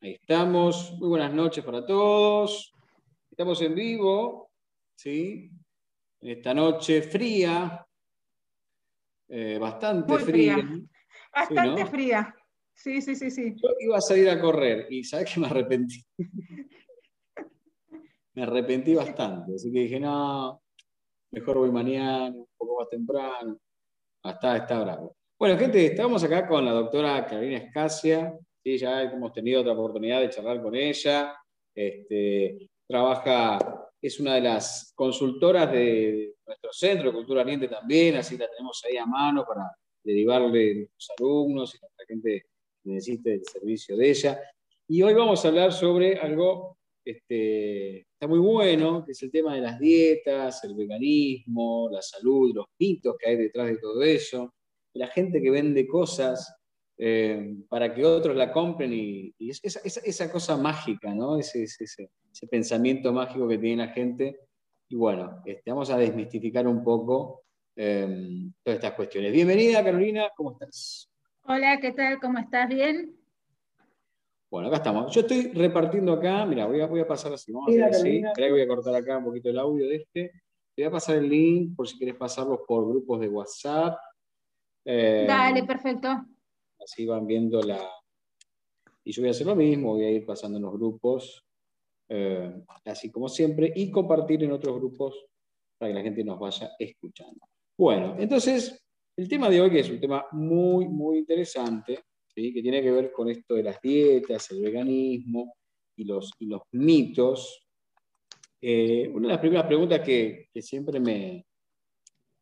Ahí estamos. Muy buenas noches para todos. Estamos en vivo, ¿sí? Esta noche fría, eh, bastante fría. Bastante fría. Sí, sí, sí, sí. Yo iba a salir a correr y ¿sabes que me arrepentí? me arrepentí bastante. Así que dije, no, mejor voy mañana, un poco más temprano. Hasta está bravo. Bueno, gente, estamos acá con la doctora Carolina Escasia. ¿Sí? Ya hemos tenido otra oportunidad de charlar con ella. Este, trabaja, es una de las consultoras de nuestro centro de Cultura Oriente también, así la tenemos ahí a mano para derivarle a los alumnos y a la gente que necesite el servicio de ella. Y hoy vamos a hablar sobre algo este, está muy bueno, que es el tema de las dietas, el veganismo, la salud, los mitos que hay detrás de todo eso, la gente que vende cosas eh, para que otros la compren y, esa, esa, cosa mágica, ¿no? Ese, ese, pensamiento mágico que tiene la gente. Y bueno, este, vamos a desmistificar un poco em, todas estas cuestiones. Bienvenida, Carolina, ¿cómo estás? Hola, ¿qué tal? ¿Cómo estás? ¿Bien? Bueno, acá estamos. Yo estoy repartiendo acá, mira, voy a, voy a pasar así, vamos a así. voy a cortar acá un poquito el audio de este. Te voy a pasar el link por si quieres pasarlos por grupos de WhatsApp. Eh, Dale, perfecto. Así van viendo la... Y yo voy a hacer lo mismo, voy a ir pasando en los grupos, eh, así como siempre, y compartir en otros grupos para que la gente nos vaya escuchando. Bueno, entonces, el tema de hoy, que es un tema muy, muy interesante, que tiene que ver con esto de las dietas, el veganismo y los, los mitos. Eh, una de las primeras preguntas que, siempre me,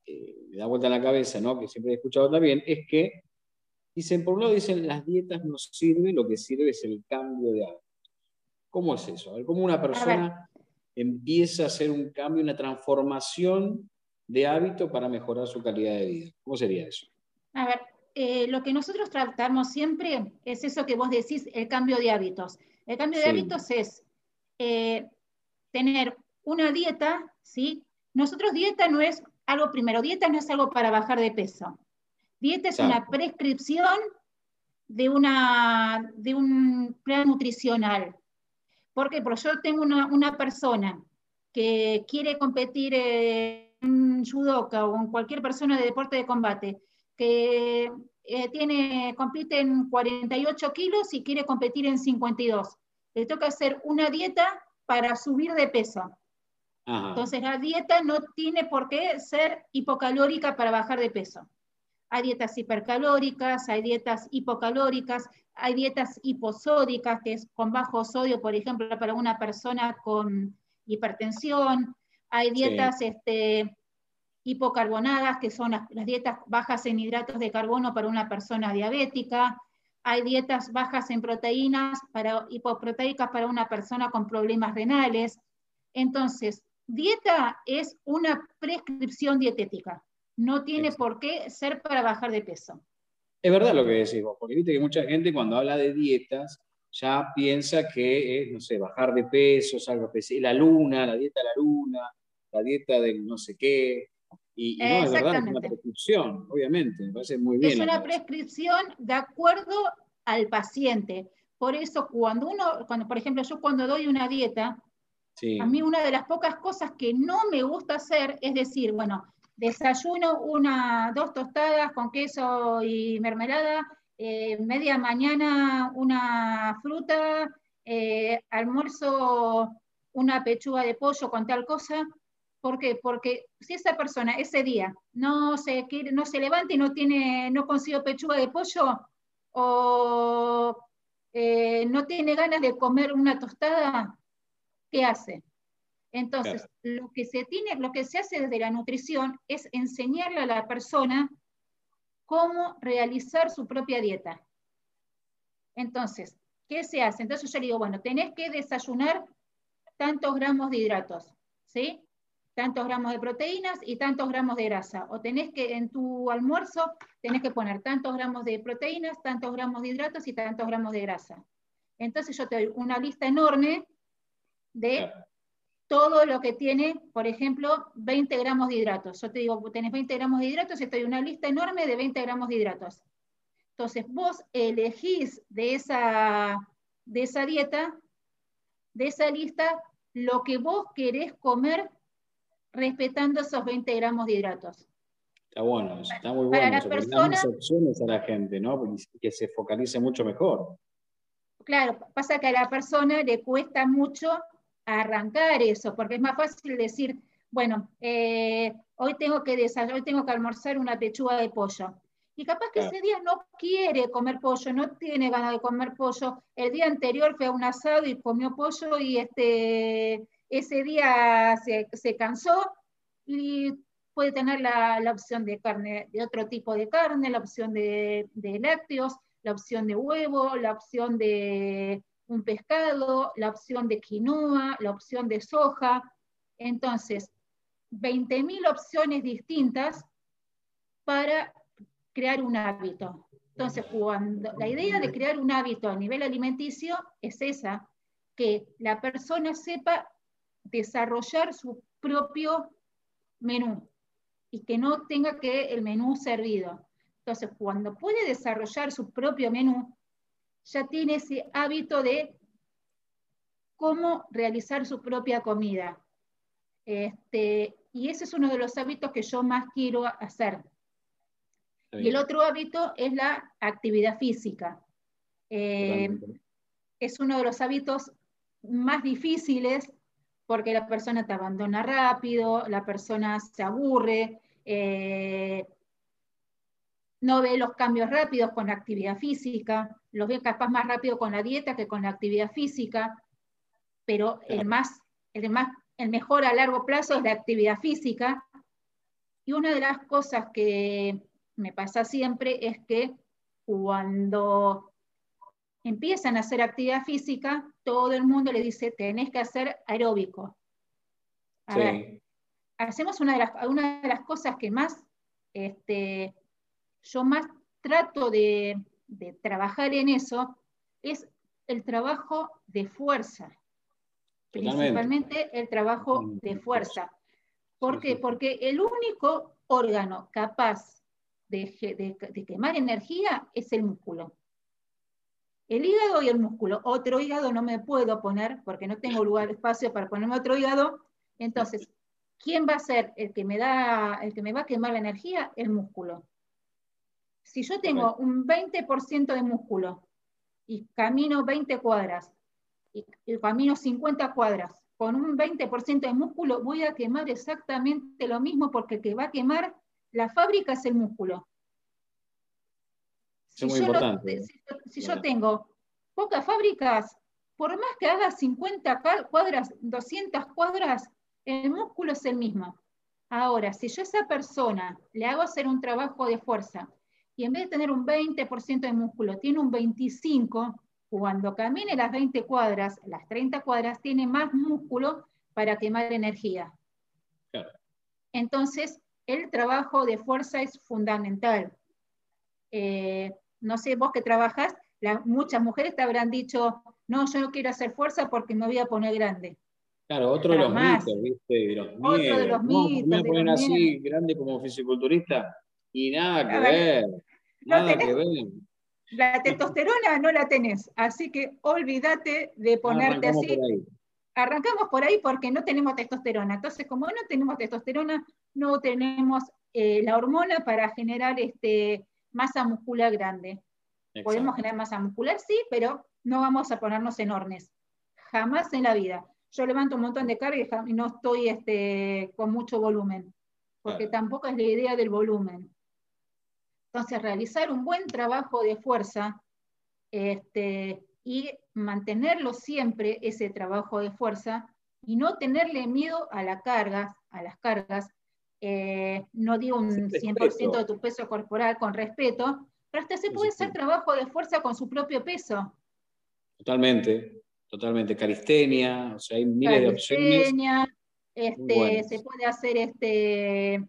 eh, me, da vuelta en la cabeza, ¿no? que siempre he escuchado también, es que dicen, por un lado dicen, las dietas no sirven, lo que sirve es el cambio de hábitos. ¿Cómo es eso? A ver, ¿Cómo una persona empieza a hacer un cambio, una transformación de hábito para mejorar su calidad de vida? ¿Cómo sería eso? A ver, eh, lo que nosotros tratamos siempre es eso que vos decís, el cambio de hábitos. El cambio de hábitos es eh, tener una dieta, ¿sí? Nosotros dieta no es algo, primero, dieta no es algo para bajar de peso. Dieta es una prescripción de, una, de un plan nutricional. ¿Por qué? Porque yo tengo una, persona que quiere competir en judoka o en cualquier persona de deporte de combate que eh, tiene, compite en 48 kilos y quiere competir en 52. Le toca hacer una dieta para subir de peso. Entonces la dieta no tiene por qué ser hipocalórica para bajar de peso. Hay dietas hipercalóricas, hay dietas hipocalóricas, hay dietas hiposódicas, que es con bajo sodio, por ejemplo, para una persona con hipertensión. Hay dietas este, hipocarbonadas, que son las, dietas bajas en hidratos de carbono para una persona diabética. Hay dietas bajas en proteínas, para, hipoproteicas para una persona con problemas renales. Entonces, dieta es una prescripción dietética. No tiene por qué ser para bajar de peso. Es verdad lo que decís vos, porque viste que mucha gente cuando habla de dietas ya piensa que es, no sé, bajar de peso, algo la luna, la dieta de la luna, la dieta del no sé qué, y, no, es verdad, es una prescripción, obviamente, me parece muy bien. Es una prescripción de acuerdo al paciente. Por eso, cuando uno, cuando, por ejemplo, yo cuando doy una dieta, a mí una de las pocas cosas que no me gusta hacer es decir, bueno, desayuno una, dos tostadas con queso y mermelada, eh, media mañana una fruta, eh, almuerzo una pechuga de pollo con tal cosa. ¿Por qué? Porque si esa persona ese día no se, quiere, no se levanta y no, tiene, no consiguió pechuga de pollo o eh, no tiene ganas de comer una tostada, ¿qué hace? Entonces, lo, que se tiene, lo que se hace desde la nutrición es enseñarle a la persona cómo realizar su propia dieta. Entonces, ¿qué se hace? Entonces yo le digo, bueno, tenés que desayunar tantos gramos de hidratos, ¿sí? tantos gramos de proteínas y tantos gramos de grasa. O tenés que, en tu almuerzo, tenés que poner tantos gramos de proteínas, tantos gramos de hidratos y tantos gramos de grasa. Entonces yo te doy una lista enorme de todo lo que tiene, por ejemplo, 20 gramos de hidratos. Yo te digo, tenés 20 gramos de hidratos y te doy una lista enorme de 20 gramos de hidratos. Entonces vos elegís de esa, de esa dieta, de esa lista, lo que vos querés comer respetando esos 20 gramos de hidratos. Está bueno, está muy bueno. Para la persona, opciones a la gente, ¿no? Que se focalice mucho mejor. Claro, pasa que a la persona le cuesta mucho arrancar eso, porque es más fácil decir, bueno, eh, hoy, tengo que hoy tengo que almorzar una pechuga de pollo. Y capaz que ese día no quiere comer pollo, no tiene ganas de comer pollo. El día anterior fue a un asado y comió pollo y este, ese día se, se cansó y puede tener la, la, opción de carne, de otro tipo de carne, la opción de, de lácteos, la opción de huevo, la opción de un pescado, la opción de quinoa, la opción de soja. Entonces, 20.000 opciones distintas para crear un hábito. Entonces, cuando la idea de crear un hábito a nivel alimenticio es esa, que la persona sepa desarrollar su propio menú y que no tenga que el menú servido. Entonces, cuando puede desarrollar su propio menú, ya tiene ese hábito de cómo realizar su propia comida. Este, y ese es uno de los hábitos que yo más quiero hacer. Y el otro hábito es la actividad física. Eh, es uno de los hábitos más difíciles porque la persona te abandona rápido, la persona se aburre, eh, no ve los cambios rápidos con la actividad física, los ve capaz más rápido con la dieta que con la actividad física, pero el, más, el, más, el mejor a largo plazo es la actividad física. Y una de las cosas que me pasa siempre es que cuando empiezan a hacer actividad física, todo el mundo le dice, tenés que hacer aeróbico. hacemos una de, las, una de las cosas que más, este, yo más trato de, trabajar en eso, es el trabajo de fuerza. Principalmente el trabajo mm, de fuerza. ¿Por qué? Porque el único órgano capaz de, quemar energía es el músculo. El hígado y el músculo. Otro hígado no me puedo poner porque no tengo lugar, espacio para ponerme otro hígado. Entonces, ¿quién va a ser el que me, da, el que me va a quemar la energía? El músculo. Si yo tengo un 20% de músculo y camino 20 cuadras y, y camino 50 cuadras con un 20% de músculo, voy a quemar exactamente lo mismo porque el que va a quemar la fábrica es el músculo. Si, muy yo, si, yo tengo pocas fábricas, por más que haga 50 cuadras, 200 cuadras, el músculo es el mismo. Ahora, si yo a esa persona le hago hacer un trabajo de fuerza y en vez de tener un 20% de músculo, tiene un 25%, cuando camine las 20 cuadras, las 30 cuadras, tiene más músculo para quemar energía. Entonces, el trabajo de fuerza es fundamental. Eh, no sé, vos que trabajas, muchas mujeres te habrán dicho, no, yo no quiero hacer fuerza porque me voy a poner grande. Claro, otro de los mitos, ¿viste? Los otro de los mitos. Me voy a poner así grande como fisiculturista y nada que ver. Nada que ver. La testosterona no la tenés, así que olvídate de ponerte así arrancamos por ahí porque no tenemos testosterona. Entonces, como no tenemos testosterona, no tenemos eh, la hormona para generar este, masa muscular grande. Podemos generar masa muscular, sí, pero no vamos a ponernos enormes. Jamás en la vida. Yo levanto un montón de carga y no estoy este, con mucho volumen, porque tampoco es la idea del volumen. Entonces, realizar un buen trabajo de fuerza este, y mantenerlo siempre ese trabajo de fuerza y no tenerle miedo a la carga, a las cargas, eh, no digo un 100% de tu peso corporal con respeto, pero hasta se puede hacer trabajo de fuerza con su propio peso. Totalmente, totalmente. Calistenia, o sea, hay miles de opciones. Este, se puede hacer este,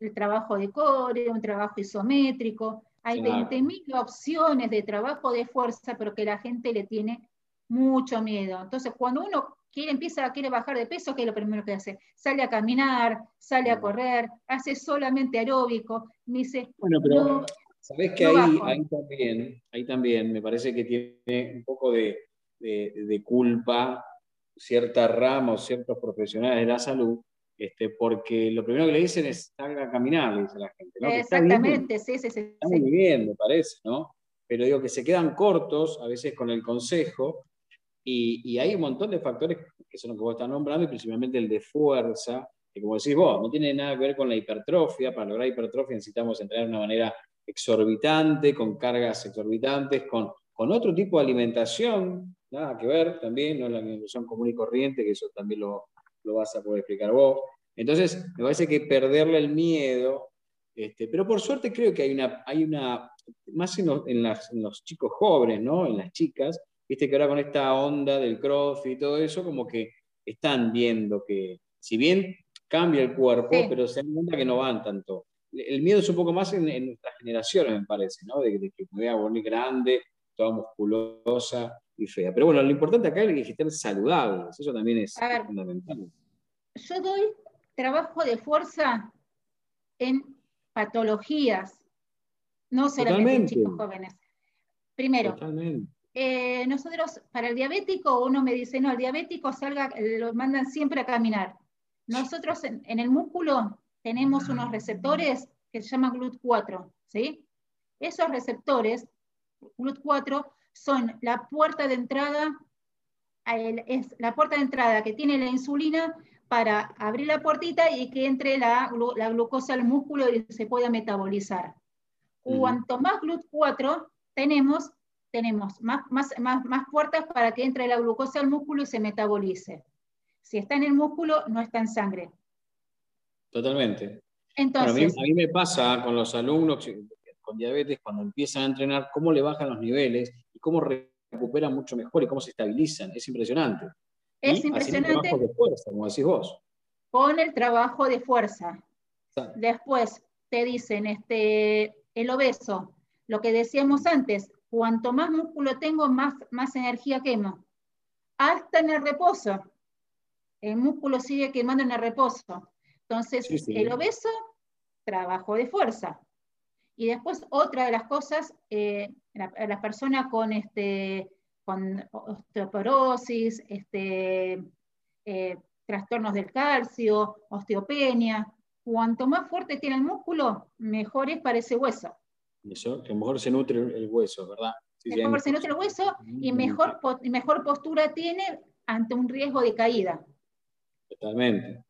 el trabajo de core, un trabajo isométrico. Hay 20.000 opciones de trabajo de fuerza, pero que la gente le tiene mucho miedo. Entonces, cuando uno quiere, empieza, quiere bajar de peso, ¿qué es lo primero que hace? Sale a caminar, sale a correr, hace solamente aeróbico. Me dice, bueno, pero sabes que ahí, ahí, también, ahí también me parece que tiene un poco de, de, culpa cierta rama o ciertos profesionales de la salud, este, porque lo primero que le dicen es salga a caminar, le dice la gente. Exactamente, sí, sí, sí. Está muy bien, me parece, ¿no? Pero digo que se quedan cortos a veces con el consejo y, y, hay un montón de factores que son los que vos estás nombrando y principalmente el de fuerza, que como decís vos, no tiene nada que ver con la hipertrofia. Para lograr hipertrofia necesitamos entrenar de una manera exorbitante, con cargas exorbitantes, con, con otro tipo de alimentación, nada que ver también, no la alimentación común y corriente, que eso también lo, lo vas a poder explicar vos. Entonces, me parece que perderle el miedo, este, pero por suerte creo que hay una, hay una más en los, en, los chicos jóvenes, ¿no? En las chicas, viste que ahora con esta onda del cross y todo eso, como que están viendo que, si bien cambia el cuerpo, pero se dan cuenta que no van tanto el miedo es un poco más en, nuestras generaciones, me parece, ¿no? De, que me vea bonita, grande, toda musculosa y fea. Pero bueno, lo importante acá es que estén saludables, eso también es fundamental. Yo doy trabajo de fuerza en patologías, no solamente en chicos jóvenes. Primero, eh, nosotros para el diabético, uno me dice, no, el diabético salga, lo mandan siempre a caminar. Nosotros en el músculo tenemos unos receptores que se llaman GLUT4, ¿sí? Esos receptores, GLUT4, son la puerta de entrada, es la puerta de entrada que tiene la insulina para abrir la puertita y que entre la, glucosa al músculo y se pueda metabolizar. Cuanto más GLUT4 tenemos, tenemos más, más, más, más puertas para que entre la glucosa al músculo y se metabolice. Si está en el músculo, no está en sangre. Totalmente. Entonces, a, mí, me pasa con los alumnos con diabetes, cuando empiezan a entrenar, cómo le bajan los niveles y cómo recuperan mucho mejor y cómo se estabilizan. Es impresionante. Es impresionante. Trabajo de fuerza, como decís vos. Con el trabajo de fuerza. Después te dicen, este, el obeso, lo que decíamos antes, cuanto más músculo tengo, más, más energía quemo. Hasta en el reposo. El músculo sigue quemando en el reposo. Entonces, el obeso, trabajo de fuerza. Y después, otra de las cosas, eh, la, persona con, este, con osteoporosis, este, eh, trastornos del calcio, osteopenia, cuanto más fuerte tiene el músculo, mejor es para ese hueso. Eso, que mejor se nutre el hueso, ¿verdad? mejor se nutre el hueso y mejor, mejor postura tiene ante un riesgo de caída. Totalmente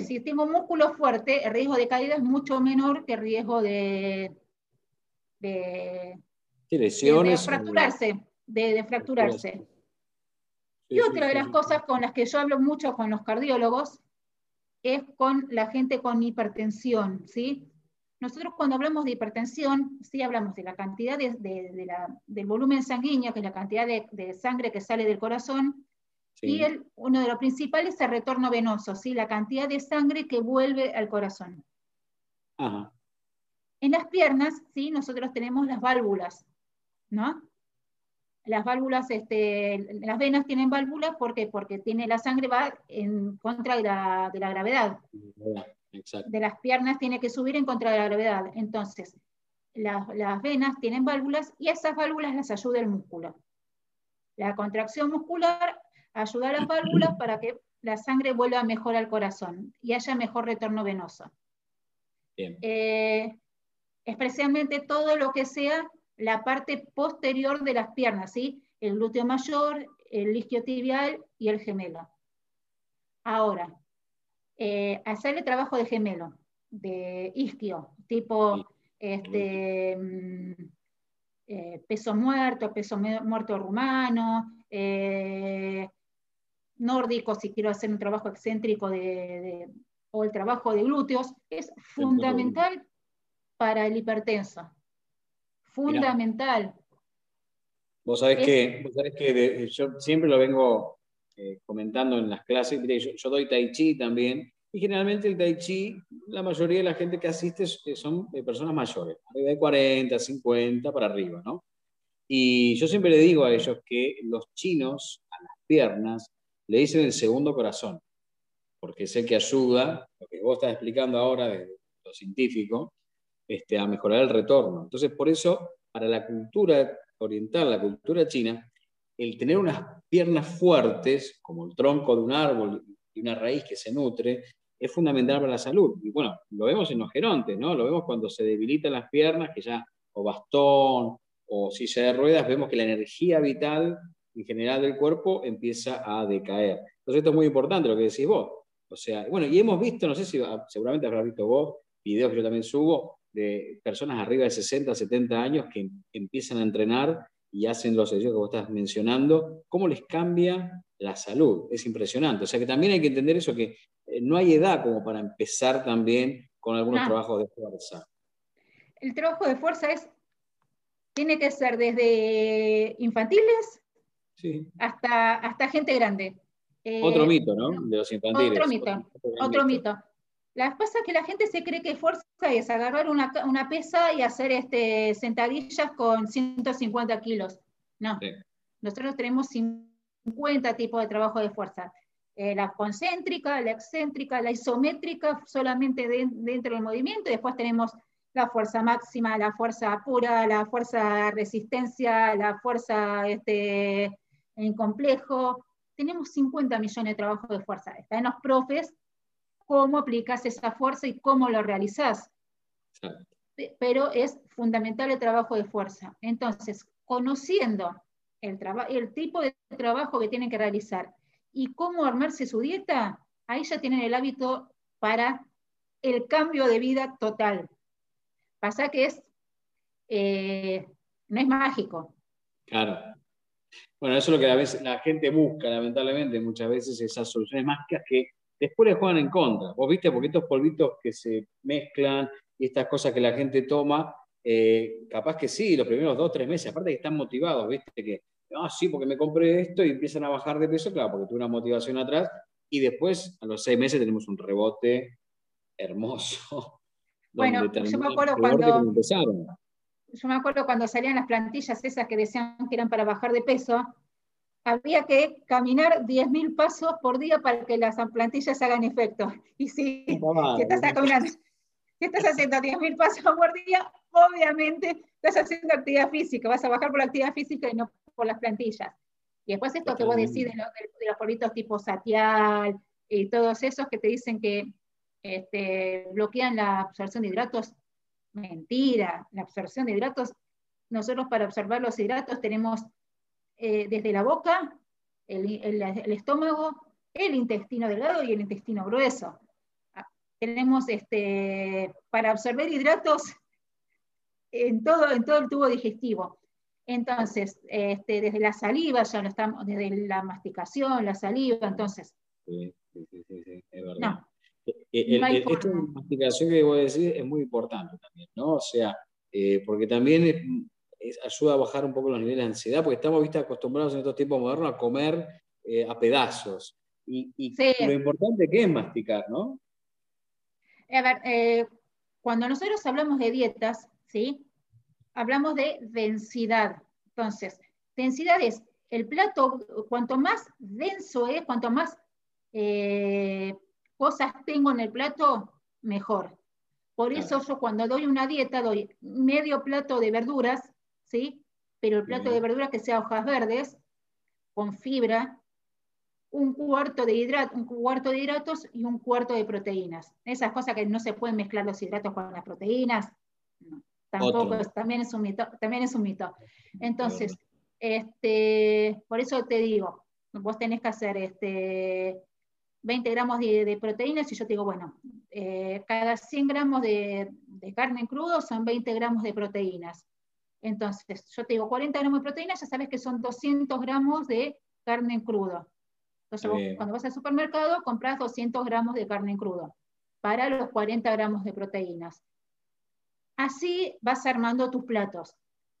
si tengo músculo fuerte, el riesgo de caída es mucho menor que el riesgo de, de, lesiones. De, fracturarse. De, fracturarse. y otra de las cosas con las que yo hablo mucho con los cardiólogos es con la gente con hipertensión, ¿sí? Nosotros cuando hablamos de hipertensión, sí hablamos de la cantidad de, del volumen sanguíneo, que es la cantidad de, sangre que sale del corazón, y el, uno de los principales es el retorno venoso, ¿sí? la cantidad de sangre que vuelve al corazón. En las piernas, ¿sí? nosotros tenemos las válvulas, ¿no? Las válvulas, este, las venas tienen válvulas ¿por porque tiene, la sangre va en contra de la, gravedad. De las piernas tiene que subir en contra de la gravedad. Entonces, las, las venas tienen válvulas y esas válvulas las ayuda el músculo. La contracción muscular ayudar a las válvulas para que la sangre vuelva mejor al corazón y haya mejor retorno venoso. Eh, especialmente todo lo que sea la parte posterior de las piernas, ¿sí? el glúteo mayor, el isquiotibial y el gemelo. Ahora, eh, hacerle trabajo de gemelo, de isquio, tipo este, mm, eh, peso muerto, peso muerto rumano, nórdico, si quiero hacer un trabajo excéntrico de, o el trabajo de glúteos, es fundamental para el hipertenso. Fundamental. Vos sabés, que, yo siempre lo vengo eh, comentando en las clases, yo, doy tai chi también, y generalmente el tai chi, la mayoría de la gente que asiste son eh, personas mayores, de 40, 50 para arriba, ¿no? Y yo siempre le digo a ellos que los chinos a las piernas le dicen el segundo corazón, porque es el que ayuda, lo que vos estás explicando ahora de lo científico, este, a mejorar el retorno. Entonces, por eso, para la cultura oriental, la cultura china, el tener unas piernas fuertes, como el tronco de un árbol y una raíz que se nutre, es fundamental para la salud. Y bueno, lo vemos en los gerontes, ¿no? Lo vemos cuando se debilitan las piernas, que ya, o bastón, o silla de ruedas, vemos que la energía vital en general del cuerpo empieza a decaer. Entonces esto es muy importante lo que decís vos. O sea, bueno, y hemos visto, no sé si ah, seguramente habrás visto vos, videos que yo también subo, de personas arriba de 60, 70 años que empiezan a entrenar y hacen los ejercicios que vos estás mencionando, cómo les cambia la salud. Es impresionante. O sea que también hay que entender eso, que eh, no hay edad como para empezar también con algunos trabajos de fuerza. El trabajo de fuerza es, tiene que ser desde infantiles hasta, hasta gente grande. otro eh, mito, ¿no? De los infantiles. Otro mito, otro, mito. La pasa que la gente se cree que fuerza es agarrar una, una pesa y hacer este, sentadillas con 150 kilos. No. Nosotros tenemos 50 tipos de trabajo de fuerza. Eh, la concéntrica, la excéntrica, la isométrica, solamente dentro del movimiento. Después tenemos la fuerza máxima, la fuerza pura, la fuerza resistencia, la fuerza este, en complejo. Tenemos 50 millones de trabajos de fuerza. Está en los profes cómo aplicas esa fuerza y cómo lo realizas. Pero es fundamental el trabajo de fuerza. Entonces, conociendo el, el tipo de trabajo que tienen que realizar y cómo armarse su dieta, ahí ya tienen el hábito para el cambio de vida total. Pasa que es, eh, no es mágico. Claro. Bueno, eso es lo que a veces la gente busca, lamentablemente, muchas veces esas soluciones mágicas que después le juegan en contra. Vos viste, porque estos polvitos que se mezclan y estas cosas que la gente toma, eh, capaz que sí, los primeros dos, tres meses, aparte que están motivados, viste, que, ah, sí, porque me compré esto y empiezan a bajar de peso, claro, porque tuve una motivación atrás, y después, a los seis meses, tenemos un rebote hermoso. Bueno, yo me acuerdo cuando... Yo me acuerdo cuando salían las plantillas esas que decían que eran para bajar de peso, había que caminar 10.000 pasos por día para que las plantillas hagan efecto. Y si, estás, estás haciendo 10.000 pasos por día, obviamente estás haciendo actividad física, vas a bajar por la actividad física y no por las plantillas. Y después esto que vos decís de, los polvitos tipo satial y todos esos que te dicen que este, bloquean la absorción de hidratos, mentira, la absorción de hidratos, nosotros para observar los hidratos tenemos eh, desde la boca, el, estómago, el intestino delgado y el intestino grueso. Ah, tenemos este, para absorber hidratos en todo, en todo el tubo digestivo. Entonces, este, desde la saliva, ya lo estamos, desde la masticación, la saliva, entonces. Sí, sí, sí, sí es verdad. No. Eh, esta masticación que a decir es muy importante también, ¿no? O sea, eh, porque también ayuda a bajar un poco los niveles de ansiedad, porque estamos ¿viste, acostumbrados en estos tiempos modernos a comer eh, a pedazos. Y, lo importante que es masticar, ¿no? A ver, eh, cuando nosotros hablamos de dietas, ¿sí? Hablamos de densidad. Entonces, densidad es el plato, cuanto más denso es, cuanto más eh, cosas tengo en el plato, mejor. Por eso yo cuando doy una dieta doy medio plato de verduras, ¿sí? Pero el plato de verduras que sea hojas verdes, con fibra, un cuarto de, hidrato, un cuarto de hidratos y un cuarto de proteínas. Esas cosas que no se pueden mezclar los hidratos con las proteínas, tampoco, también es un mito. También es un mito. Entonces, este, por eso te digo, vos tenés que hacer este, 20 gramos de, proteínas y yo te digo, bueno, eh, cada 100 gramos de, de, carne en crudo son 20 gramos de proteínas. Entonces, yo te digo 40 gramos de proteína, ya sabes que son 200 gramos de carne en crudo. Entonces, cuando vas al supermercado, compras 200 gramos de carne en crudo para los 40 gramos de proteínas. Así vas armando tus platos.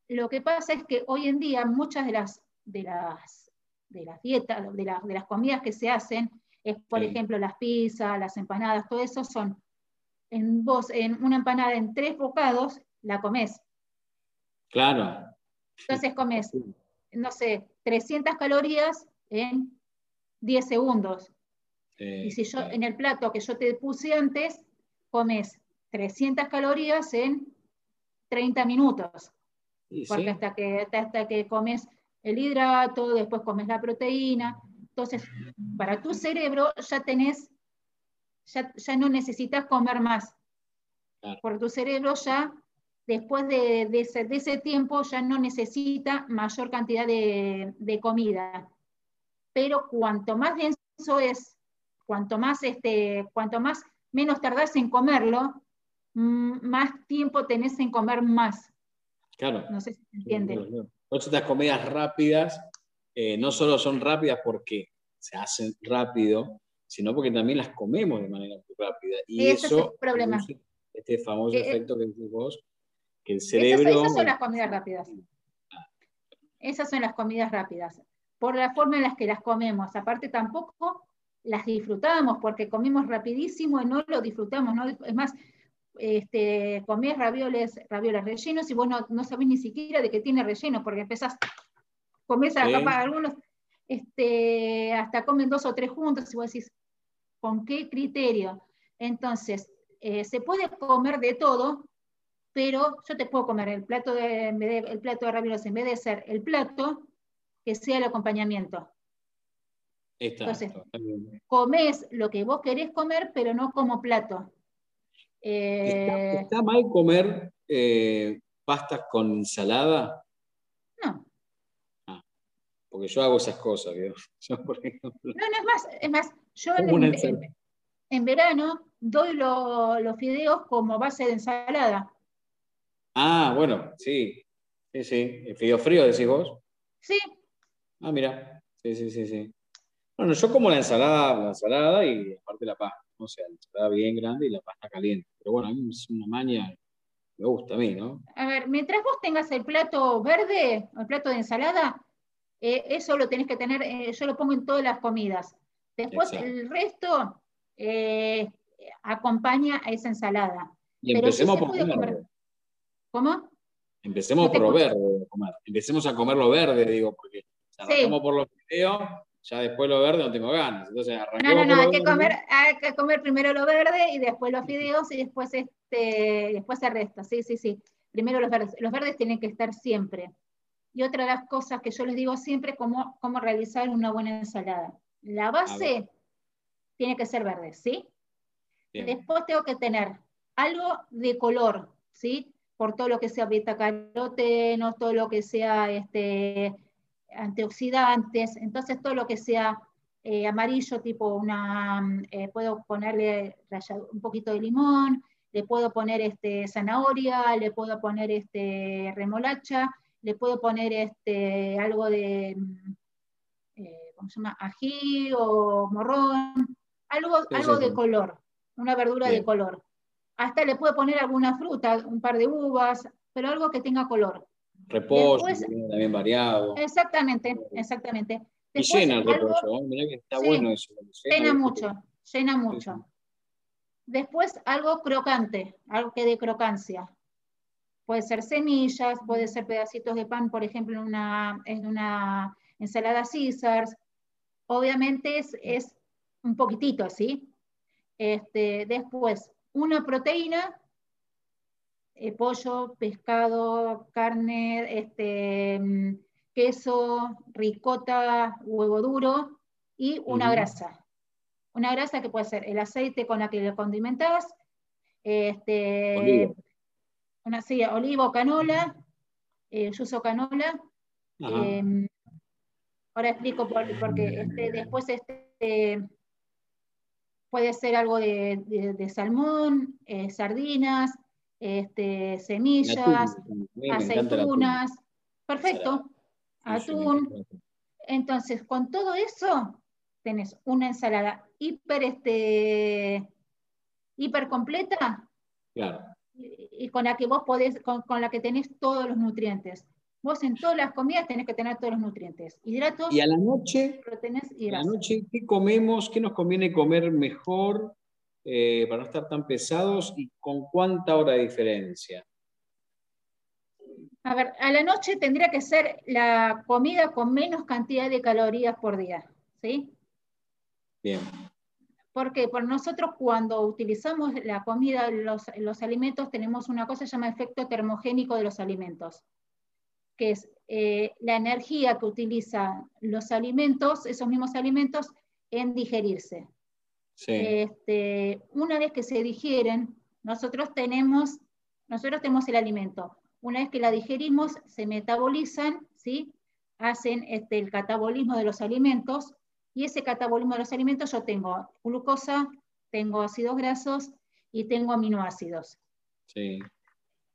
Lo que pasa es que hoy en día muchas de las, de las, de las dietas, de, de las comidas que se hacen, es por ejemplo las pizzas, las empanadas, todo eso son, en vos, en una empanada en tres bocados, la comes. Claro. Entonces comes, no sé, 300 calorías en 10 segundos. y si yo en el plato que yo te puse antes, comes 300 calorías en 30 minutos. porque hasta, que, hasta que comes el hidrato, después comes la proteína. Entonces, para tu cerebro ya tenés, ya, ya no necesitas comer más. Porque tu cerebro ya, después de, ese, tiempo, ya no necesita mayor cantidad de, de comida. Pero cuanto más denso es, cuanto más, este, cuanto más menos tardás en comerlo, más tiempo tenés en comer más. Claro. No sé si se entiende. Todas estas comidas rápidas eh, no solo son rápidas porque se hacen rápido, sino porque también las comemos de manera muy rápida. Y eso es el problema. Este famoso eh, eh, efecto que decís vos, que el cerebro... Esas, son las comidas rápidas. Esas son las comidas rápidas. Por la forma en la que las comemos. Aparte tampoco las disfrutamos porque comemos rapidísimo y no lo disfrutamos. ¿no? Es más, este, comés ravioles, ravioles rellenos y vos no, no sabés ni siquiera de qué tiene relleno, porque empezás, comés a capa, algunos este, hasta comen dos o tres juntos y vos decís, ¿con qué criterio? Entonces, eh, se puede comer de todo, pero yo te puedo comer el plato de, el plato de ravioles en vez de ser el plato, que sea el acompañamiento. Entonces, comés lo que vos querés comer, pero no como plato. Eh, ¿Está, mal comer eh, pastas con ensalada? Porque yo hago esas cosas, No, no, es más, es más, yo en, verano doy los fideos como base de ensalada. Ah, bueno, sí. Sí, sí. ¿El fideo frío decís vos? Sí. Ah, mira. Sí, sí, sí, sí. Bueno, yo como la ensalada, la ensalada y aparte la pasta. O sea, la ensalada bien grande y la pasta caliente. Pero bueno, a mí es una maña, me gusta a mí, ¿no? A ver, mientras vos tengas el plato verde, el plato de ensalada, eh, eso lo tenés que tener, eh, yo lo pongo en todas las comidas. Después el resto eh, acompaña a esa ensalada. Y empecemos por comer. ¿Cómo? Empecemos por lo verde comer. Empecemos a comer lo verde, digo, porque arrancamos por los videos ya después lo verde no tengo ganas. Entonces no, no, no, hay que, comer, hay que comer primero lo verde y después los fideos y después, este, después el resto. Sí, sí, sí. Primero los verdes. Los verdes tienen que estar siempre. Y otra de las cosas que yo les digo siempre es cómo, cómo realizar una buena ensalada. La base tiene que ser verde, ¿sí? Después tengo que tener algo de color, ¿sí? Por todo lo que sea beta caroteno, todo lo que sea este, antioxidantes, entonces todo lo que sea eh, amarillo, tipo una, eh, puedo ponerle un poquito de limón, le puedo poner este, zanahoria, le puedo poner este, remolacha, le puedo poner este, algo de, eh, ¿cómo se llama? Ají o morrón, algo, algo de color, una verdura de color. Hasta le puedo poner alguna fruta, un par de uvas, pero algo que tenga color. Reposo, también variado. Exactamente, exactamente. y llena el reposo, mirá que está bueno eso. Llena, mucho, llena mucho. Después algo crocante, algo que dé crocancia. Puede ser semillas, puede ser pedacitos de pan, por ejemplo, en una, en una ensalada Caesars. Obviamente es, es un poquitito así. Este, después, una proteína eh, pollo, pescado, carne, este, mm, queso, ricota, huevo duro y una grasa. Una grasa que puede ser el aceite con la que lo condimentás, este. Una sí, olivo, canola, eh, yo uso canola. Em, ahora explico por, porque este, después este, puede ser algo de, salmón, eh, sardinas, este, semillas, aceitunas, perfecto, atún. Entonces, con todo eso, tenés una ensalada hiper, este, hiper completa y, con la que vos podés, con, la que tenés todos los nutrientes. Vos en todas las comidas tenés que tener todos los nutrientes. Hidratos, y a la noche, y a la noche, ¿qué comemos? ¿Qué nos conviene comer mejor? Eh, para no estar tan pesados y con cuánta hora de diferencia? A ver, a la noche tendría que ser la comida con menos cantidad de calorías por día, ¿sí? Bien. Porque por nosotros cuando utilizamos la comida, los, alimentos, tenemos una cosa que se llama efecto termogénico de los alimentos, que es eh, la energía que utilizan los alimentos, esos mismos alimentos, en digerirse. Este, una vez que se digieren, nosotros tenemos, nosotros tenemos el alimento. Una vez que la digerimos, se metabolizan, ¿sí? hacen este, el catabolismo de los alimentos, y ese catabolismo de los alimentos yo tengo glucosa, tengo ácidos grasos y tengo aminoácidos. Sí.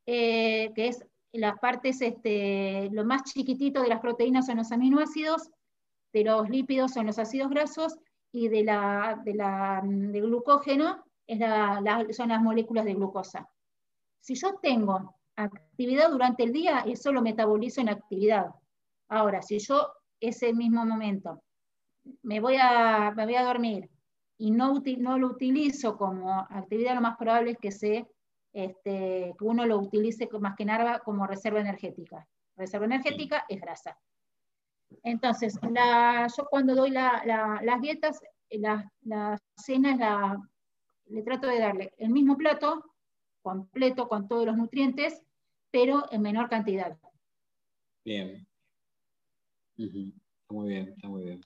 Eh, que es las partes, este, lo más chiquitito de las proteínas son los aminoácidos, de los lípidos son los ácidos grasos y de la, de la glucógeno es son las moléculas de glucosa. Si yo tengo actividad durante el día, eso lo metabolizo en actividad. Ahora, si yo ese mismo momento me voy a, me voy a dormir y no, no lo utilizo como actividad, lo más probable es que se este, que uno lo utilice más que nada como reserva energética. Reserva energética es grasa. Entonces, yo cuando doy las dietas, la, la cena la, le trato de darle el mismo plato, completo con todos los nutrientes, pero en menor cantidad. Bien. Está muy bien, está muy bien.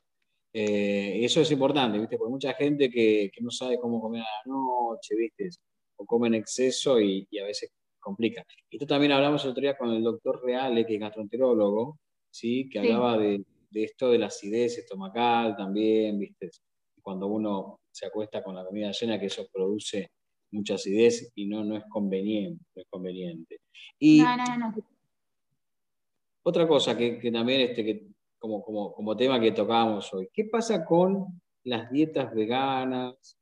Eh, eso es importante, ¿viste? Porque mucha gente que, que, no sabe cómo comer a la noche, ¿viste? o come en exceso y, a veces complica. Esto también hablamos el otro día con el doctor Reale, que es gastroenterólogo, ¿sí? que hablaba de, esto de la acidez estomacal también, ¿viste? Cuando uno se acuesta con la comida llena, que eso produce mucha acidez y no, no es conveniente. es conveniente. Y no, no, no. Otra cosa que, también este, que como, como, como tema que tocábamos hoy, ¿qué pasa con las dietas veganas,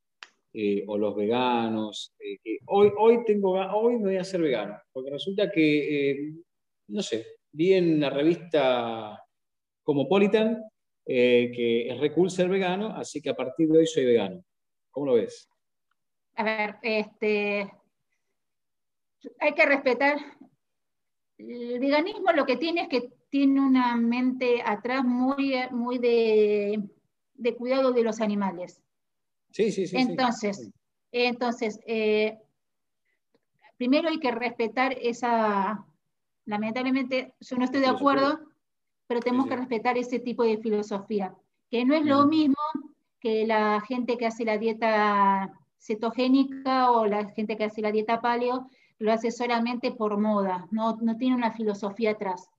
eh, o los veganos. Eh, hoy, hoy, tengo, hoy me voy a hacer vegano, porque resulta que, eh, no sé, vi en la revista Comopolitan que es re ser vegano, así que a partir de hoy soy vegano. ¿Cómo lo ves? A ver, este, hay que respetar. El veganismo lo que tiene es que tiene una mente atrás muy, muy de, de cuidado de los animales. Sí, sí, sí. Entonces, entonces eh, primero hay que respetar esa, lamentablemente yo no estoy de acuerdo, pero tenemos que respetar ese tipo de filosofía, que no es lo mismo que la gente que hace la dieta cetogénica o la gente que hace la dieta paleo, lo hace solamente por moda, no, no tiene una filosofía atrás.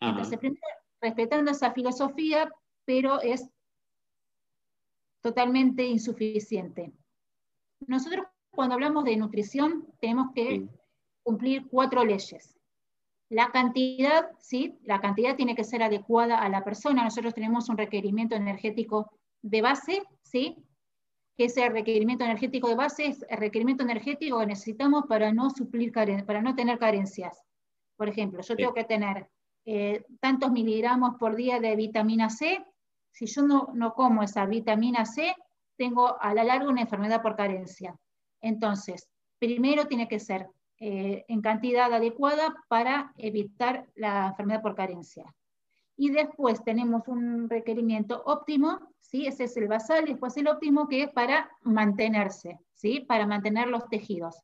Entonces, primero, respetando esa filosofía, pero es totalmente insuficiente. Nosotros cuando hablamos de nutrición tenemos que cumplir cuatro leyes. La cantidad, ¿sí? La cantidad tiene que ser adecuada a la persona. Nosotros tenemos un requerimiento energético de base, ¿sí? Que ese requerimiento energético de base es el requerimiento energético que necesitamos para no suplir para no tener carencias. Por ejemplo, yo tengo que tener eh, tantos miligramos por día de vitamina C si yo no, como esa vitamina C, tengo a la larga una enfermedad por carencia. Entonces, primero tiene que ser eh, en cantidad adecuada para evitar la enfermedad por carencia. Y después tenemos un requerimiento óptimo, ¿sí? ese es el basal, y después el óptimo que es para mantenerse, ¿sí? para mantener los tejidos.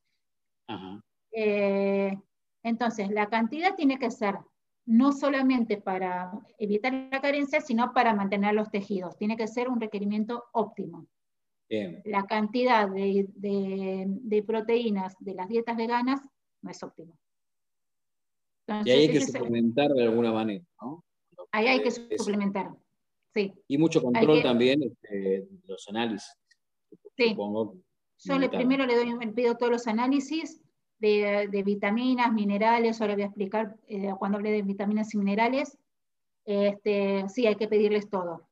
Eh, entonces, la cantidad tiene que ser no solamente para evitar la carencia, sino para mantener los tejidos. Tiene que ser un requerimiento óptimo. La cantidad de, proteínas de las dietas veganas no es óptima. y ahí hay que suplementar de alguna manera, ¿no? Ahí hay que suplementar, sí. Y mucho control también de este, los análisis. Sí. Yo le, primero le doy, le pido todos los análisis, de, vitaminas, minerales, ahora voy a explicar eh, cuando hablé de vitaminas y minerales, este, sí, hay que pedirles todo.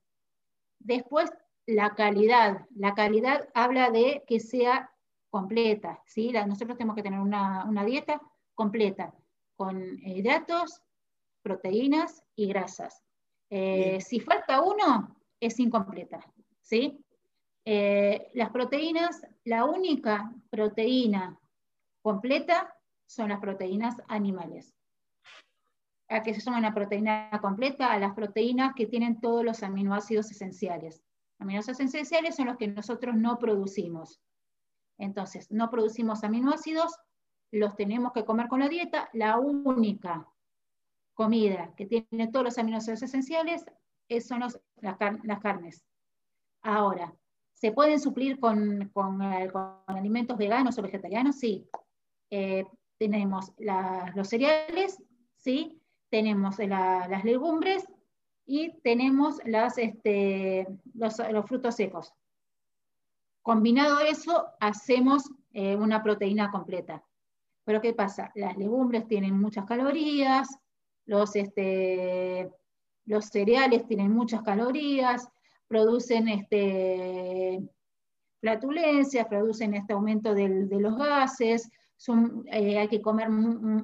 Después, la calidad. La calidad habla de que sea completa, ¿sí? nosotros tenemos que tener una, dieta completa, con hidratos, proteínas y grasas. Eh, si falta uno, es incompleta, ¿sí? Eh, las proteínas, la única proteína completa son las proteínas animales. ¿A qué se llama una proteína completa? A las proteínas que tienen todos los aminoácidos esenciales. Aminoácidos esenciales son los que nosotros no producimos. Entonces, no producimos aminoácidos, los tenemos que comer con la dieta. La única comida que tiene todos los aminoácidos esenciales son las, carnes. Ahora, ¿se pueden suplir con, con, alimentos veganos o vegetarianos? Sí. Eh, tenemos los cereales, sí. Tenemos las legumbres y tenemos este, los, frutos secos. Combinado eso, hacemos eh, una proteína completa. Pero ¿qué pasa? Las legumbres tienen muchas calorías, los, este, cereales tienen muchas calorías, producen este, flatulencias, producen este aumento de los gases, eh, hay, que comer,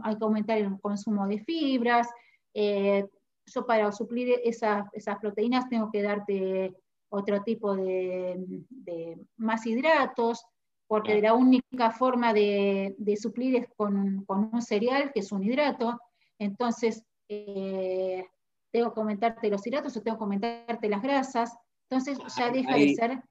hay que aumentar el consumo de fibras. Eh, yo para suplir esas, proteínas tengo que darte otro tipo de, más hidratos, porque la única forma de, suplir es con, un cereal, que es un hidrato. Entonces, eh, tengo que aumentarte los hidratos o tengo que aumentarte las grasas. Entonces, ya deja de ser...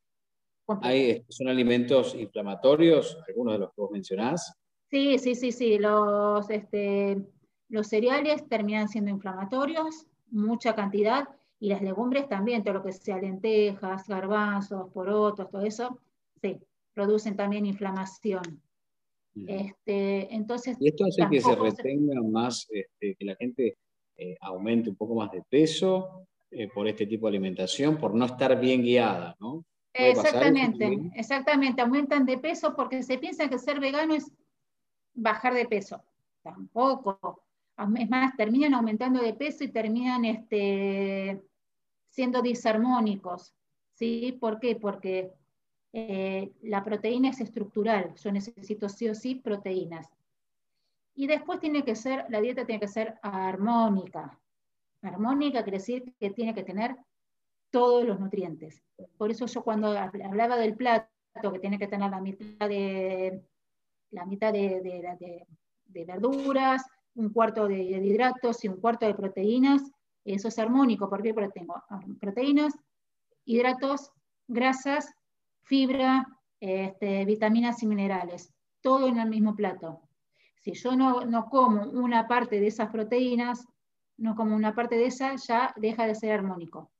¿Son alimentos inflamatorios, algunos de los que vos mencionás? Sí, sí, sí, sí. Los, este, los cereales terminan siendo inflamatorios, mucha cantidad, y las legumbres también, todo lo que sea lentejas, garbanzos, porotos, todo eso, sí, producen también inflamación. Este, entonces, ¿Y esto hace que se retenga más, este, que la gente eh, aumente un poco más de peso eh, por este tipo de alimentación, por no estar bien guiada, ¿no? Exactamente, exactamente, aumentan de peso porque se piensa que ser vegano es bajar de peso. Tampoco. Es más, terminan aumentando de peso y terminan este, siendo disarmónicos. ¿sí? ¿Por qué? Porque eh, la proteína es estructural. Yo necesito sí o sí proteínas. Y después tiene que ser, la dieta tiene que ser armónica. Armónica quiere decir que tiene que tener todos los nutrientes. Por eso yo cuando hablaba del plato, que tiene que tener la mitad de la mitad de, verduras, un cuarto de, hidratos y un cuarto de proteínas. Eso es armónico, porque tengo proteínas, hidratos, grasas, fibra, este, vitaminas y minerales, todo en el mismo plato. Si yo no, no, como una parte de esas proteínas, no como una parte de esa, ya deja de ser armónico.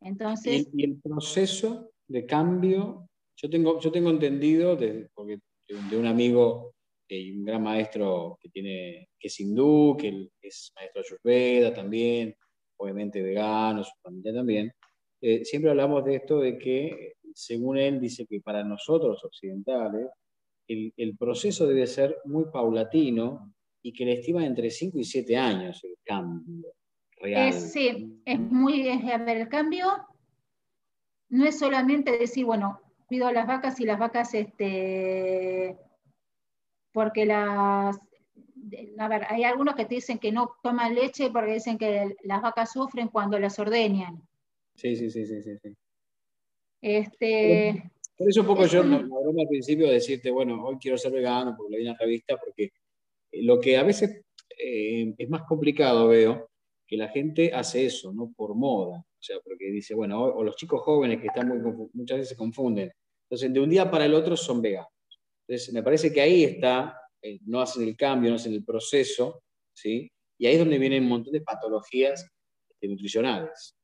Entonces, y, el proceso de cambio, yo tengo, yo tengo entendido, porque de un amigo y un gran maestro que, tiene, que es hindú, que es maestro Ayurveda también, obviamente vegano, su familia también. Eh, siempre hablamos de esto de que, según él, dice que para nosotros occidentales, el, el proceso debe ser muy paulatino y que le estima entre 5 y 7 años el cambio real. sí, es muy, ver, el cambio no es solamente decir, bueno, cuido a las vacas y las vacas, este, porque las, a ver, hay algunos que te dicen que no toman leche porque dicen que las vacas sufren cuando las ordeñan. Sí, sí, sí, sí, sí. Este, por eso un poco yo me broma al principio de decirte, bueno, hoy quiero ser vegano porque leí una revista, porque lo que a veces eh, es más complicado, veo, que la gente hace eso, no por moda. O sea, porque dice, bueno, o, los chicos jóvenes que están muy, muchas veces se confunden. Entonces, de un día para el otro son veganos. Entonces, me parece que ahí está, eh, no hacen el cambio, no hacen el proceso, ¿sí? Y ahí es donde vienen un montón de patologías este, nutricionales.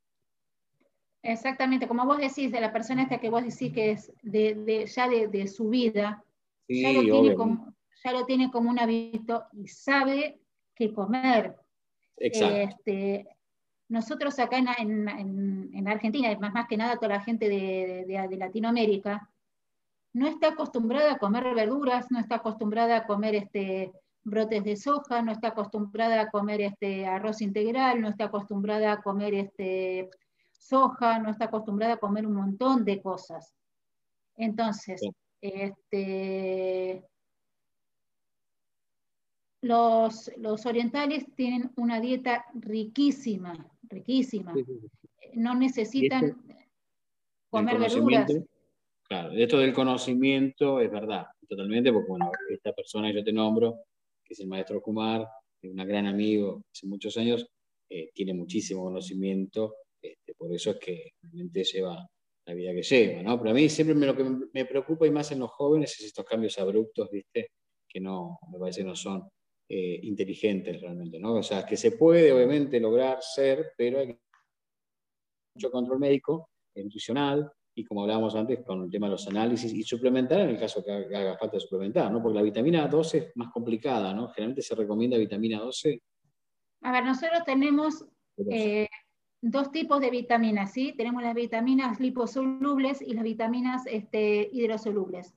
Exactamente, como vos decís, de la persona esta que vos decís que es de, ya de, su vida, ya, lo tiene como, ya, lo tiene como, un hábito y sabe qué comer. Este, nosotros acá en, Argentina, más, más, que nada toda la gente de, Latinoamérica, no está acostumbrada a comer verduras, no está acostumbrada a comer este, brotes de soja, no está acostumbrada a comer este, arroz integral, no está acostumbrada a comer este, soja, no está acostumbrada a comer un montón de cosas. Entonces, este, los, orientales tienen una dieta riquísima, riquísima. No necesitan este, comer verduras. Claro, esto del conocimiento es verdad, totalmente, porque bueno, esta persona que yo te nombro, que es el maestro Kumar, es un gran amigo hace muchos años, eh, tiene muchísimo conocimiento, este, por eso es que realmente lleva la vida que lleva, ¿no? Pero a mí siempre me, lo que me preocupa y más en los jóvenes es estos cambios abruptos, ¿viste? Que no, me parece que no son eh, inteligentes realmente, ¿no? O sea, que se puede obviamente lograr ser, pero hay mucho control médico, nutricional, y como hablábamos antes con el tema de los análisis, y suplementar en el caso que haga falta suplementar, ¿no? Porque la vitamina 12 es más complicada, ¿no? Generalmente se recomienda vitamina 12. A ver, nosotros tenemos eh, dos tipos de vitaminas, ¿sí? Tenemos las vitaminas liposolubles y las vitaminas este, hidrosolubles.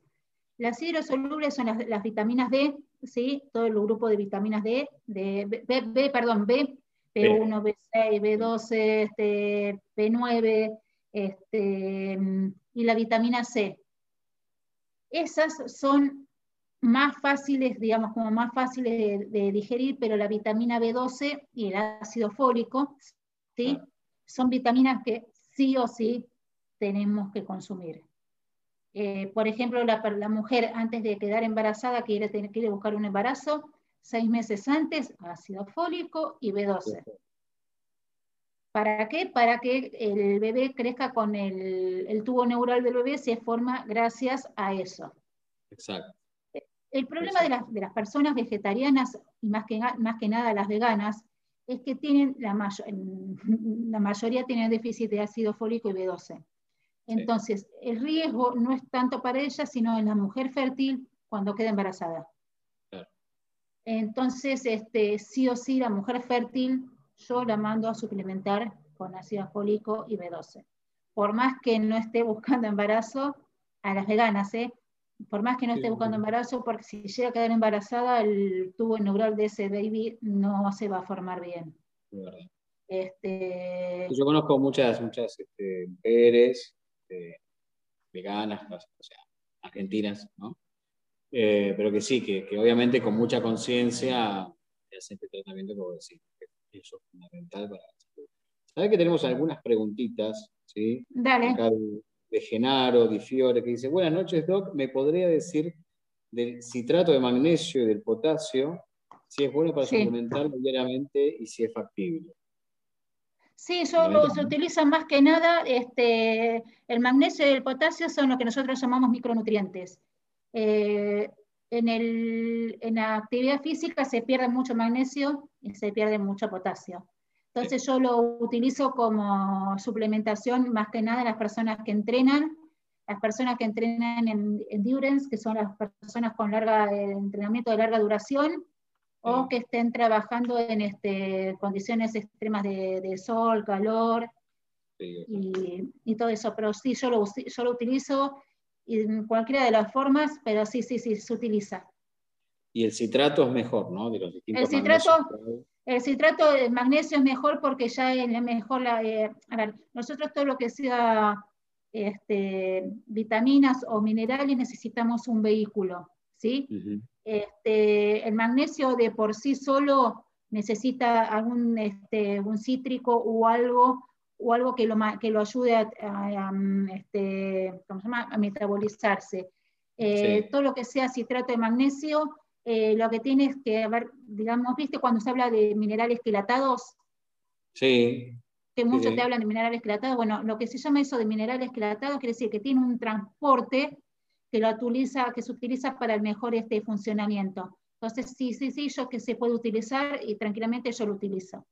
Las hidrosolubles son las, vitaminas D, ¿sí? Todo el grupo de vitaminas D, de B, perdón, B, B1, B6, B12, este, B9, este, y la vitamina C. Esas son más fáciles, digamos, como más fáciles de, digerir, pero la vitamina B12 y el ácido fólico, ¿sí? Son vitaminas que sí o sí tenemos que consumir. Eh, por ejemplo, la, la, mujer antes de quedar embarazada quiere, tener, quiere buscar un embarazo, seis meses antes, ácido fólico y B12. ¿Para qué? Para que el bebé crezca con el, el, tubo neural del bebé, se forma gracias a eso. Exacto. El problema de las, de las, personas vegetarianas, y más que, más que nada las veganas, es que tienen la, la mayoría tienen déficit de ácido fólico y B12. Entonces, el riesgo no es tanto para ella, sino en la mujer fértil cuando queda embarazada. Entonces, este, sí o sí, la mujer fértil, yo la mando a suplementar con ácido fólico y B12. Por más que no esté buscando embarazo, a las veganas, ¿eh? por más que no esté buscando embarazo, porque si llega a quedar embarazada, el tubo neural de ese baby no se va a formar bien. Este... Yo conozco muchas, muchas este, mujeres este, veganas, o sea, argentinas, ¿no? Eh, pero que sí, que, obviamente con mucha conciencia hacen este tratamiento, como decir, que eso es fundamental para la ¿Sabes que tenemos algunas preguntitas? ¿sí? Dale. de, Genaro, Di Fiore, que dice, buenas noches, Doc, ¿me podría decir del citrato de magnesio y del potasio, si es bueno para suplementar diariamente y si es factible? Sí, solo se utilizan más que nada, este, el magnesio y el potasio son lo que nosotros llamamos micronutrientes. Eh, en, el, en, la actividad física se pierde mucho magnesio y se pierde mucho potasio. Entonces yo lo utilizo como suplementación más que nada en las personas que entrenan, las personas que entrenan en endurance, que son las personas con larga, entrenamiento de larga duración, o que estén trabajando en este, condiciones extremas de, sol, calor y, todo eso. Pero sí, yo lo, yo lo utilizo en cualquiera de las formas, pero sí, sí, sí, se utiliza. Y el citrato es mejor, ¿no? el citrato, el citrato de magnesio es mejor porque ya es mejor la. Eh, a ver, nosotros todo lo que sea este, vitaminas o minerales necesitamos un vehículo, ¿sí? Este, el magnesio de por sí solo necesita algún este, un cítrico o algo, o algo que, lo, que lo ayude a, este, a metabolizarse. Eh, todo lo que sea citrato de magnesio, eh, lo que tiene es que, haber, digamos, ¿viste cuando se habla de minerales quelatados? Sí. Que muchos te hablan de minerales quelatados. Bueno, lo que se llama eso de minerales quelatados quiere decir que tiene un transporte que, lo utiliza, que se utiliza para el mejor este funcionamiento. Entonces, sí, sí, sí, yo que se puede utilizar y tranquilamente yo lo utilizo.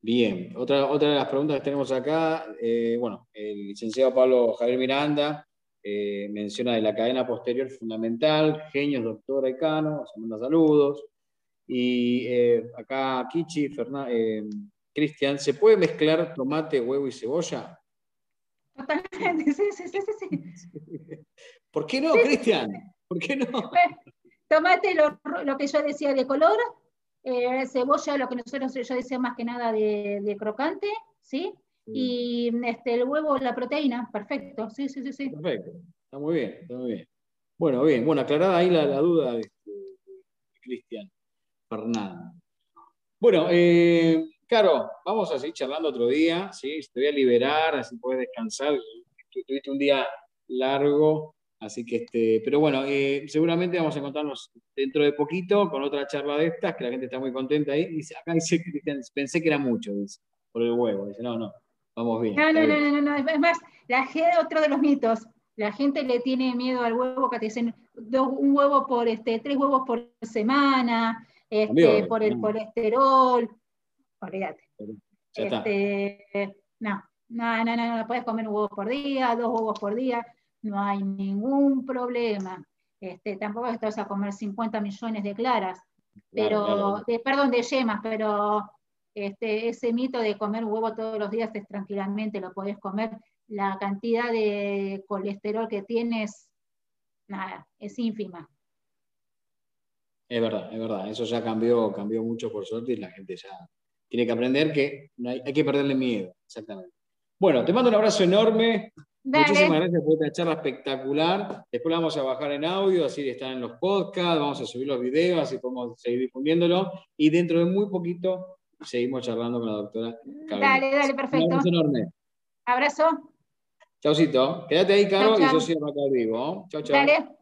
Bien, otra, otra de las preguntas que tenemos acá, eh, bueno, el licenciado Pablo Javier Miranda eh, menciona de la cadena posterior fundamental, genios, doctor Ecano, se manda saludos. Y eh, acá Kichi, Cristian, ¿se puede mezclar tomate, huevo y cebolla? Totalmente, sí, sí, sí, sí. ¿Por qué no, Cristian? ¿Por qué no? tomate, lo, que yo decía de color, eh, cebolla, lo que nosotros yo decía más que nada de, crocante, ¿sí? Mm. Y este, el huevo, la proteína, perfecto, sí, sí, sí, sí. Perfecto, está muy bien, está muy bien. Bueno, bien, bueno, aclarada ahí la, duda de, Cristian Fernando. Bueno, eh, Caro, vamos a seguir charlando otro día, ¿sí? Te voy a liberar, así puedes descansar. Tuviste un día largo, así que este, pero bueno, eh, seguramente vamos a encontrarnos dentro de poquito con otra charla de estas, que la gente está muy contenta ahí. Dice, acá dice Cristian, pensé que era mucho, dice, por el huevo. Dice, no, no, vamos bien. No, no, no, no, no, es más, la gente, otro de los mitos, la gente le tiene miedo al huevo, que te dicen un huevo por, este, tres huevos por semana, este, por el colesterol, olvídate. Este, no, no, no, no, no, puedes comer un huevo por día, dos huevos por día, no hay ningún problema. Este, tampoco estás a comer 50 millones de claras, pero, De, perdón, de yemas, pero este, ese mito de comer huevo todos los días es tranquilamente, lo podés comer. La cantidad de colesterol que tienes, nada, es ínfima. Es verdad, es verdad. Eso ya cambió, cambió mucho por suerte y la gente ya tiene que aprender que hay, hay que perderle miedo. Exactamente. Bueno, te mando un abrazo enorme. Muchísimas gracias por esta charla espectacular. Después la vamos a bajar en audio, así están en los podcasts, vamos a subir los videos, así podemos seguir difundiéndolo. Y dentro de muy poquito seguimos charlando con la doctora Carolina. Dale, dale, perfecto. Un abrazo enorme. Abrazo. Chaucito. Quédate ahí, Caro, y yo sigo acá vivo. Chau, chau. Dale.